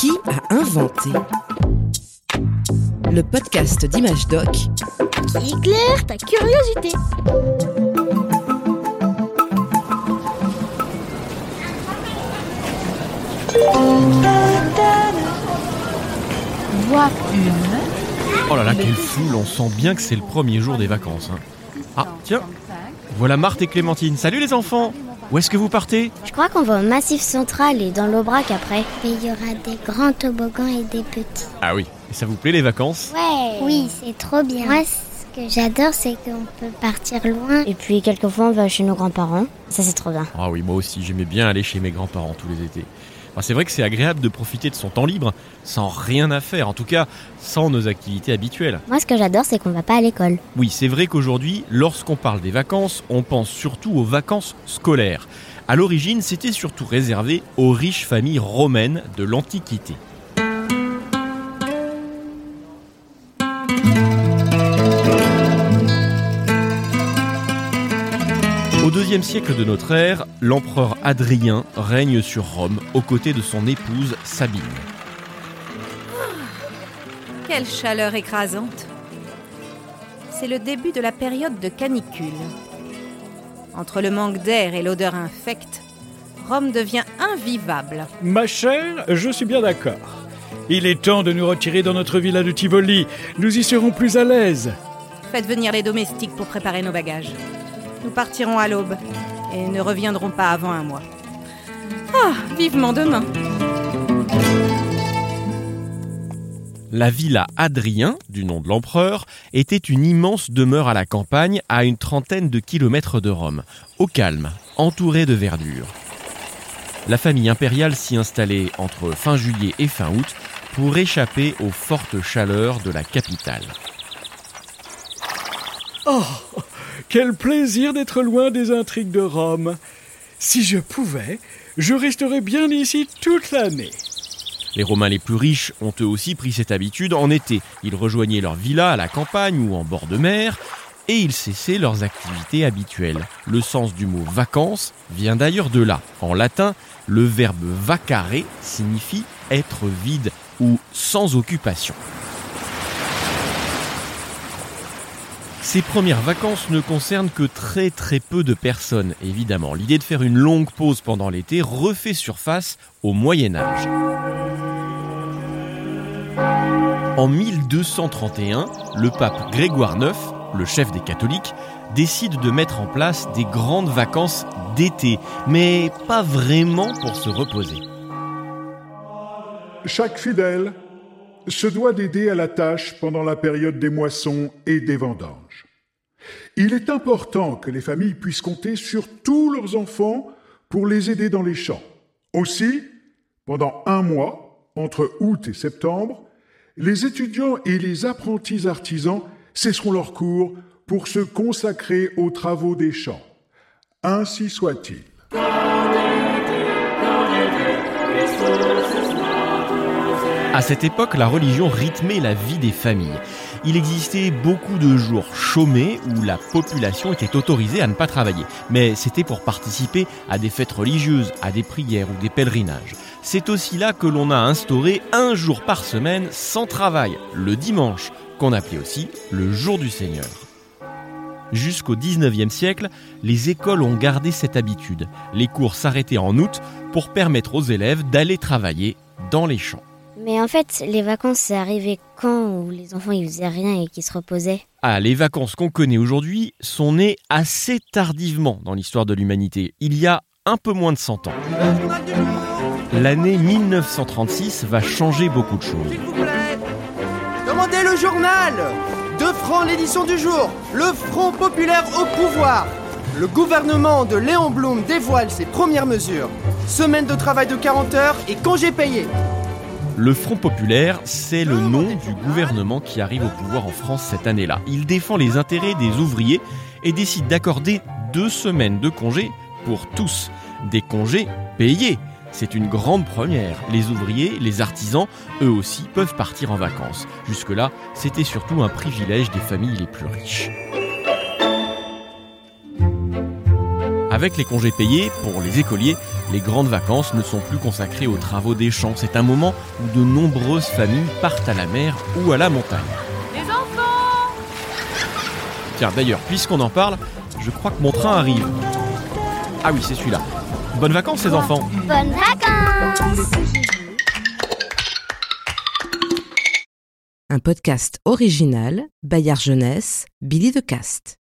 Qui a inventé Le podcast d'Image Doc qui éclaire ta curiosité. Voix une. Oh là là, quelle foule, on sent bien que c'est le premier jour des vacances. hein. Ah, tiens, voilà Marthe et Clémentine. Salut les enfants Où est-ce que vous partez? Je crois qu'on va au Massif Central et dans l'Aubrac après. Mais il y aura des grands toboggans et des petits. Ah oui, et ça vous plaît les vacances? Ouais. Oui, c'est trop bien. Moi, ce que j'adore, c'est qu'on peut partir loin. Et puis quelquefois on va chez nos grands-parents. Ça c'est trop bien. Ah oui, moi aussi, j'aimais bien aller chez mes grands-parents tous les étés. Enfin, c'est vrai que c'est agréable de profiter de son temps libre sans rien à faire, en tout cas sans nos activités habituelles. Moi ce que j'adore c'est qu'on va pas à l'école. Oui, c'est vrai qu'aujourd'hui, lorsqu'on parle des vacances, on pense surtout aux vacances scolaires. À l'origine, c'était surtout réservé aux riches familles romaines de l'Antiquité. Au deuxième siècle de notre ère, l'empereur Adrien règne sur Rome aux côtés de son épouse Sabine. Quelle chaleur écrasante. C'est le début de la période de canicule. Entre le manque d'air et l'odeur infecte, Rome devient invivable. Ma chère, je suis bien d'accord. Il est temps de nous retirer dans notre villa de Tivoli. Nous y serons plus à l'aise. Faites venir les domestiques pour préparer nos bagages. Nous partirons à l'aube et ne reviendrons pas avant un mois. Ah, vivement demain. La villa Adrien, du nom de l'empereur, était une immense demeure à la campagne à une trentaine de kilomètres de Rome, au calme, entourée de verdure. La famille impériale s'y installait entre fin juillet et fin août pour échapper aux fortes chaleurs de la capitale. Oh, quel plaisir d'être loin des intrigues de Rome. Si je pouvais, je resterais bien ici toute l'année. Les Romains les plus riches ont eux aussi pris cette habitude en été. Ils rejoignaient leur villa à la campagne ou en bord de mer et ils cessaient leurs activités habituelles. Le sens du mot vacances vient d'ailleurs de là. En latin, le verbe vacare signifie être vide ou sans occupation. Ces premières vacances ne concernent que très très peu de personnes, évidemment. L'idée de faire une longue pause pendant l'été refait surface au Moyen Âge. En 1231, le pape Grégoire IX, le chef des catholiques, décide de mettre en place des grandes vacances d'été, mais pas vraiment pour se reposer. Chaque fidèle se doit d'aider à la tâche pendant la période des moissons et des vendanges. Il est important que les familles puissent compter sur tous leurs enfants pour les aider dans les champs. Aussi, pendant un mois, entre août et septembre, les étudiants et les apprentis artisans cesseront leurs cours pour se consacrer aux travaux des champs. Ainsi soit-il. À cette époque, la religion rythmait la vie des familles. Il existait beaucoup de jours chômés où la population était autorisée à ne pas travailler. Mais c'était pour participer à des fêtes religieuses, à des prières ou des pèlerinages. C'est aussi là que l'on a instauré un jour par semaine sans travail, le dimanche, qu'on appelait aussi le jour du Seigneur. Jusqu'au 19e siècle, les écoles ont gardé cette habitude. Les cours s'arrêtaient en août pour permettre aux élèves d'aller travailler dans les champs. Mais en fait, les vacances, c'est arrivé quand où les enfants ils faisaient rien et qu'ils se reposaient Ah, les vacances qu'on connaît aujourd'hui sont nées assez tardivement dans l'histoire de l'humanité, il y a un peu moins de 100 ans. L'année 1936 va changer beaucoup de choses. S'il vous plaît Demandez le journal 2 francs l'édition du jour Le Front populaire au pouvoir Le gouvernement de Léon Blum dévoile ses premières mesures. Semaine de travail de 40 heures et congés payés. Le Front populaire, c'est le nom du gouvernement qui arrive au pouvoir en France cette année-là. Il défend les intérêts des ouvriers et décide d'accorder deux semaines de congés pour tous. Des congés payés. C'est une grande première. Les ouvriers, les artisans, eux aussi peuvent partir en vacances. Jusque-là, c'était surtout un privilège des familles les plus riches. Avec les congés payés, pour les écoliers, Les grandes vacances ne sont plus consacrées aux travaux des champs. C'est un moment où de nombreuses familles partent à la mer ou à la montagne. Les enfants Tiens, d'ailleurs, puisqu'on en parle, je crois que mon train arrive. Ah oui, c'est celui-là. Bonnes vacances, les enfants Bonnes vacances Un podcast original, Bayard Jeunesse, Billy de Cast.